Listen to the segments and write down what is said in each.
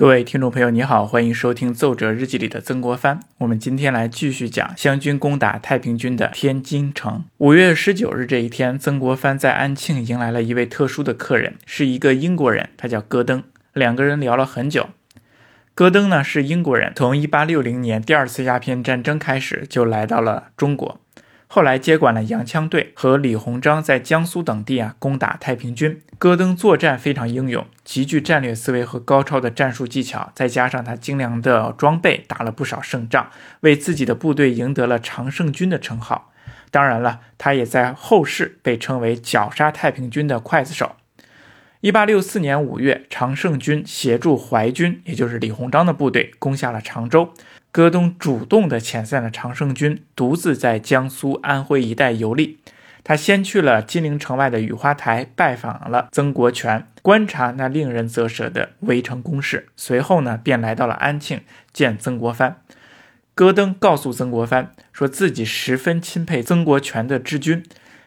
各位听众朋友，你好，欢迎收听《奏折日记》里的曾国藩。我们今天来继续讲湘军攻打太平军的天津城。五月十九日这一天，曾国藩在安庆迎来了一位特殊的客人，是一个英国人，他叫戈登。两个人聊了很久。戈登呢是英国人，从一八六零年第二次鸦片战争开始就来到了中国。后来接管了洋枪队，和李鸿章在江苏等地啊攻打太平军。戈登作战非常英勇，极具战略思维和高超的战术技巧，再加上他精良的装备，打了不少胜仗，为自己的部队赢得了常胜军的称号。当然了，他也在后世被称为绞杀太平军的刽子手。一八六四年五月，常胜军协助淮军，也就是李鸿章的部队，攻下了常州。戈登主动地遣散了常胜军，独自在江苏、安徽一带游历。他先去了金陵城外的雨花台，拜访了曾国荃，观察那令人啧舌的围城攻势。随后呢，便来到了安庆见曾国藩。戈登告诉曾国藩，说自己十分钦佩曾国荃的治军，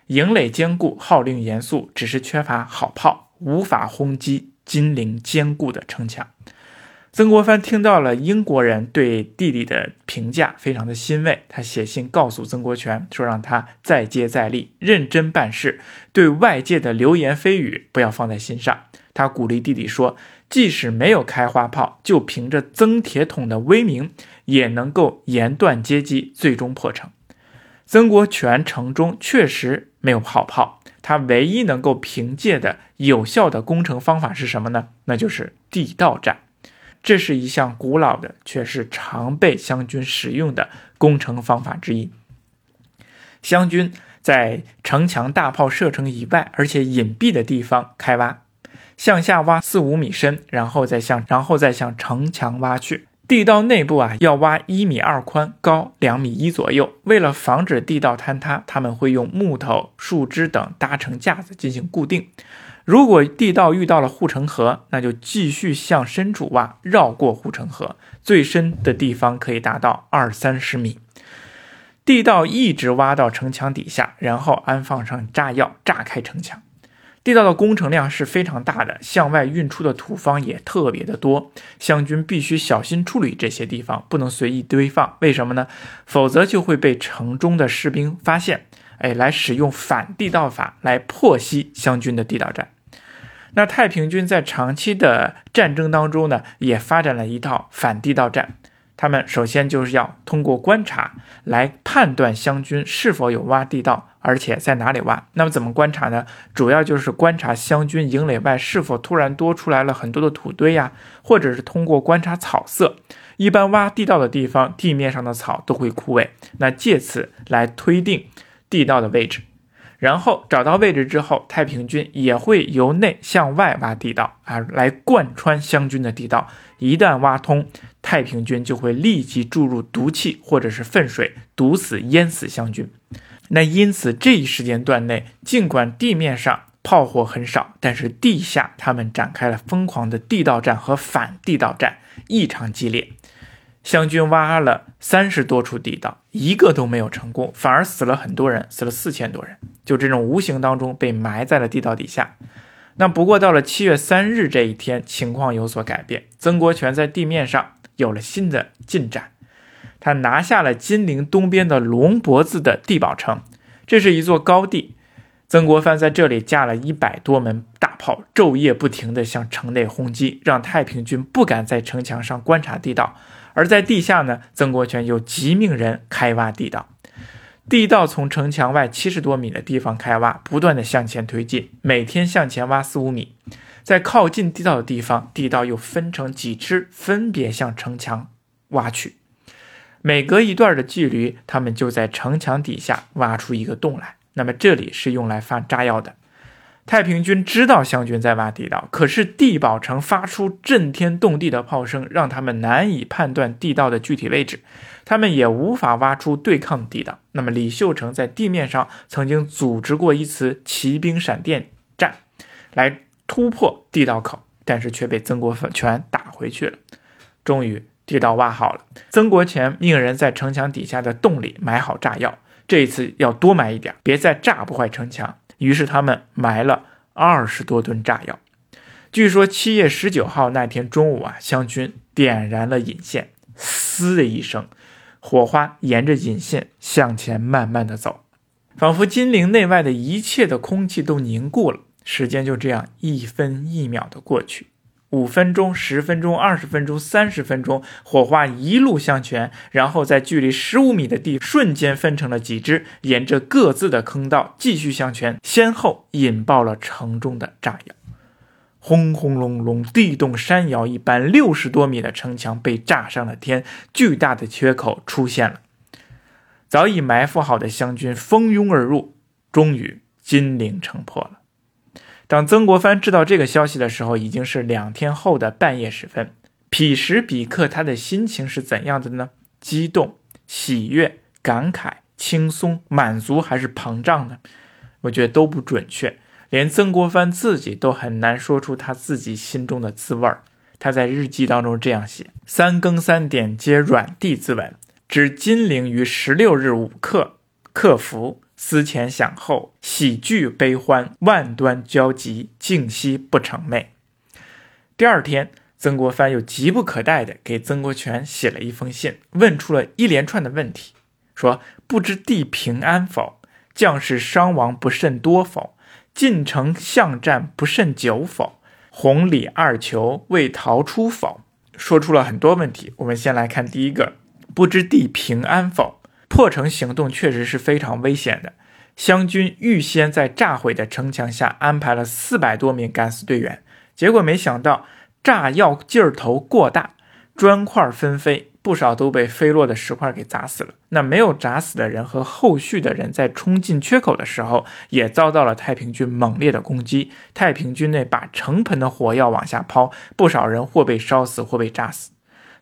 营垒坚固，号令严肃，只是缺乏好炮，无法轰击金陵坚固的城墙。曾国藩听到了英国人对弟弟的评价，非常的欣慰。他写信告诉曾国荃说，让他再接再厉，认真办事，对外界的流言蜚语不要放在心上。他鼓励弟弟说，即使没有开花炮，就凭着曾铁桶的威名，也能够严断阶级，最终破城。曾国荃城中确实没有好炮，他唯一能够凭借的有效的攻城方法是什么呢？那就是地道战。这是一项古老的，却是常被湘军使用的攻城方法之一。湘军在城墙大炮射程以外，而且隐蔽的地方开挖，向下挖四五米深，然后再向然后再向城墙挖去。地道内部啊，要挖一米二宽，高两米一左右。为了防止地道坍塌，他们会用木头、树枝等搭成架子进行固定。如果地道遇到了护城河，那就继续向深处挖，绕过护城河，最深的地方可以达到二三十米。地道一直挖到城墙底下，然后安放上炸药，炸开城墙。地道的工程量是非常大的，向外运出的土方也特别的多，湘军必须小心处理这些地方，不能随意堆放。为什么呢？否则就会被城中的士兵发现。哎，来使用反地道法来破析湘军的地道战。那太平军在长期的战争当中呢，也发展了一套反地道战。他们首先就是要通过观察来判断湘军是否有挖地道，而且在哪里挖。那么怎么观察呢？主要就是观察湘军营垒外是否突然多出来了很多的土堆呀，或者是通过观察草色。一般挖地道的地方，地面上的草都会枯萎，那借此来推定。地道的位置，然后找到位置之后，太平军也会由内向外挖地道啊，来贯穿湘军的地道。一旦挖通，太平军就会立即注入毒气或者是粪水，毒死淹死湘军。那因此这一时间段内，尽管地面上炮火很少，但是地下他们展开了疯狂的地道战和反地道战，异常激烈。湘军挖了三十多处地道，一个都没有成功，反而死了很多人，死了四千多人。就这种无形当中被埋在了地道底下。那不过到了七月三日这一天，情况有所改变。曾国荃在地面上有了新的进展，他拿下了金陵东边的龙脖子的地堡城，这是一座高地。曾国藩在这里架了一百多门大炮，昼夜不停地向城内轰击，让太平军不敢在城墙上观察地道。而在地下呢，曾国荃又急命人开挖地道。地道从城墙外七十多米的地方开挖，不断的向前推进，每天向前挖四五米。在靠近地道的地方，地道又分成几支，分别向城墙挖去。每隔一段的距离，他们就在城墙底下挖出一个洞来。那么这里是用来放炸药的。太平军知道湘军在挖地道，可是地堡城发出震天动地的炮声，让他们难以判断地道的具体位置，他们也无法挖出对抗地道。那么李秀成在地面上曾经组织过一次骑兵闪电战，来突破地道口，但是却被曾国荃打回去了。终于地道挖好了，曾国荃命人在城墙底下的洞里埋好炸药，这一次要多埋一点，别再炸不坏城墙。于是他们埋了二十多吨炸药，据说七月十九号那天中午啊，湘军点燃了引线，嘶的一声，火花沿着引线向前慢慢的走，仿佛金陵内外的一切的空气都凝固了，时间就这样一分一秒的过去。五分钟、十分钟、二十分钟、三十分钟，火花一路向前，然后在距离十五米的地瞬间分成了几支，沿着各自的坑道继续向前，先后引爆了城中的炸药。轰轰隆隆，地动山摇一般，六十多米的城墙被炸上了天，巨大的缺口出现了。早已埋伏好的湘军蜂拥而入，终于金陵城破了。当曾国藩知道这个消息的时候，已经是两天后的半夜时分。彼时彼刻，他的心情是怎样的呢？激动、喜悦、感慨、轻松、满足，还是膨胀呢？我觉得都不准确，连曾国藩自己都很难说出他自己心中的滋味儿。他在日记当中这样写：“三更三点皆软地自刎，至金陵于十六日午刻，克服。”思前想后，喜剧悲欢，万端交集，静息不成寐。第二天，曾国藩又急不可待地给曾国荃写了一封信，问出了一连串的问题，说：“不知地平安否？将士伤亡不甚多否？进城巷战不甚久否？红里二酋未逃出否？”说出了很多问题。我们先来看第一个：不知地平安否？破城行动确实是非常危险的。湘军预先在炸毁的城墙下安排了四百多名敢死队员，结果没想到炸药劲儿头过大，砖块纷飞，不少都被飞落的石块给砸死了。那没有砸死的人和后续的人在冲进缺口的时候，也遭到了太平军猛烈的攻击。太平军内把成盆的火药往下抛，不少人或被烧死，或被炸死。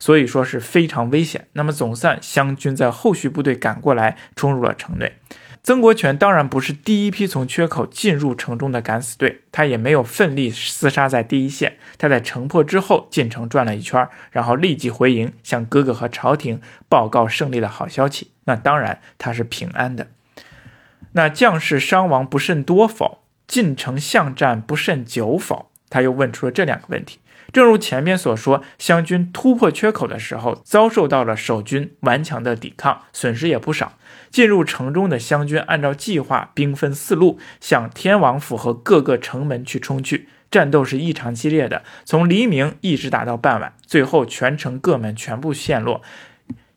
所以说是非常危险。那么总算湘军在后续部队赶过来，冲入了城内。曾国荃当然不是第一批从缺口进入城中的敢死队，他也没有奋力厮杀在第一线。他在城破之后进城转了一圈，然后立即回营，向哥哥和朝廷报告胜利的好消息。那当然他是平安的。那将士伤亡不甚多否？进城巷战不甚久否？他又问出了这两个问题。正如前面所说，湘军突破缺口的时候，遭受到了守军顽强的抵抗，损失也不少。进入城中的湘军按照计划兵分四路，向天王府和各个城门去冲去，战斗是异常激烈的，从黎明一直打到傍晚，最后全城各门全部陷落。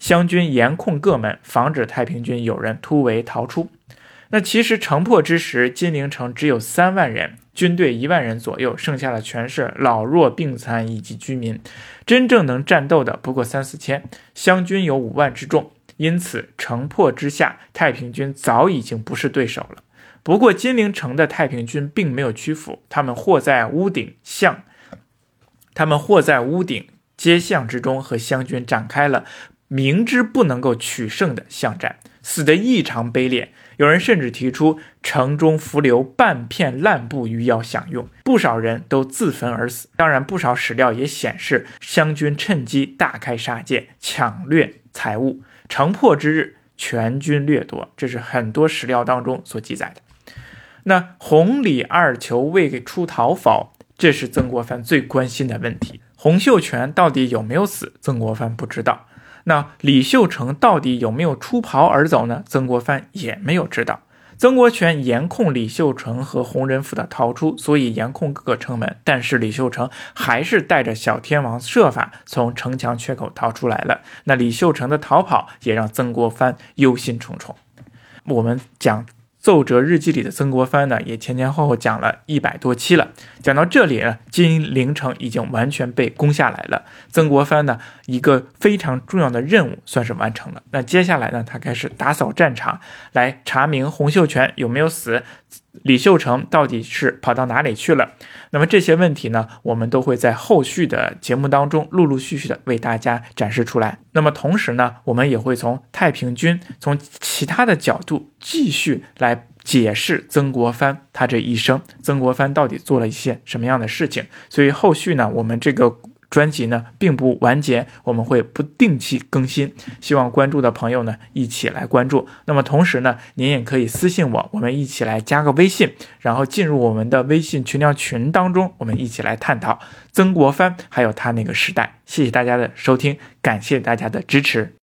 湘军严控各门，防止太平军有人突围逃出。那其实城破之时，金陵城只有三万人。军队一万人左右，剩下的全是老弱病残以及居民，真正能战斗的不过三四千。湘军有五万之众，因此城破之下，太平军早已经不是对手了。不过金陵城的太平军并没有屈服，他们或在屋顶巷，他们或在屋顶街巷之中和湘军展开了明知不能够取胜的巷战，死得异常卑劣。有人甚至提出城中浮留半片烂布余要享用，不少人都自焚而死。当然，不少史料也显示湘军趁机大开杀戒，抢掠财物。城破之日，全军掠夺，这是很多史料当中所记载的。那弘里二酋未给出逃否？这是曾国藩最关心的问题。洪秀全到底有没有死？曾国藩不知道。那李秀成到底有没有出逃而走呢？曾国藩也没有知道。曾国荃严控李秀成和洪仁甫的逃出，所以严控各个城门。但是李秀成还是带着小天王设法从城墙缺口逃出来了。那李秀成的逃跑也让曾国藩忧心忡忡。我们讲。奏折日记里的曾国藩呢，也前前后后讲了一百多期了。讲到这里呢，金陵城已经完全被攻下来了。曾国藩呢，一个非常重要的任务算是完成了。那接下来呢，他开始打扫战场，来查明洪秀全有没有死。李秀成到底是跑到哪里去了？那么这些问题呢，我们都会在后续的节目当中陆陆续续的为大家展示出来。那么同时呢，我们也会从太平军、从其他的角度继续来解释曾国藩他这一生，曾国藩到底做了一些什么样的事情。所以后续呢，我们这个。专辑呢并不完结，我们会不定期更新，希望关注的朋友呢一起来关注。那么同时呢，您也可以私信我，我们一起来加个微信，然后进入我们的微信群聊群当中，我们一起来探讨曾国藩还有他那个时代。谢谢大家的收听，感谢大家的支持。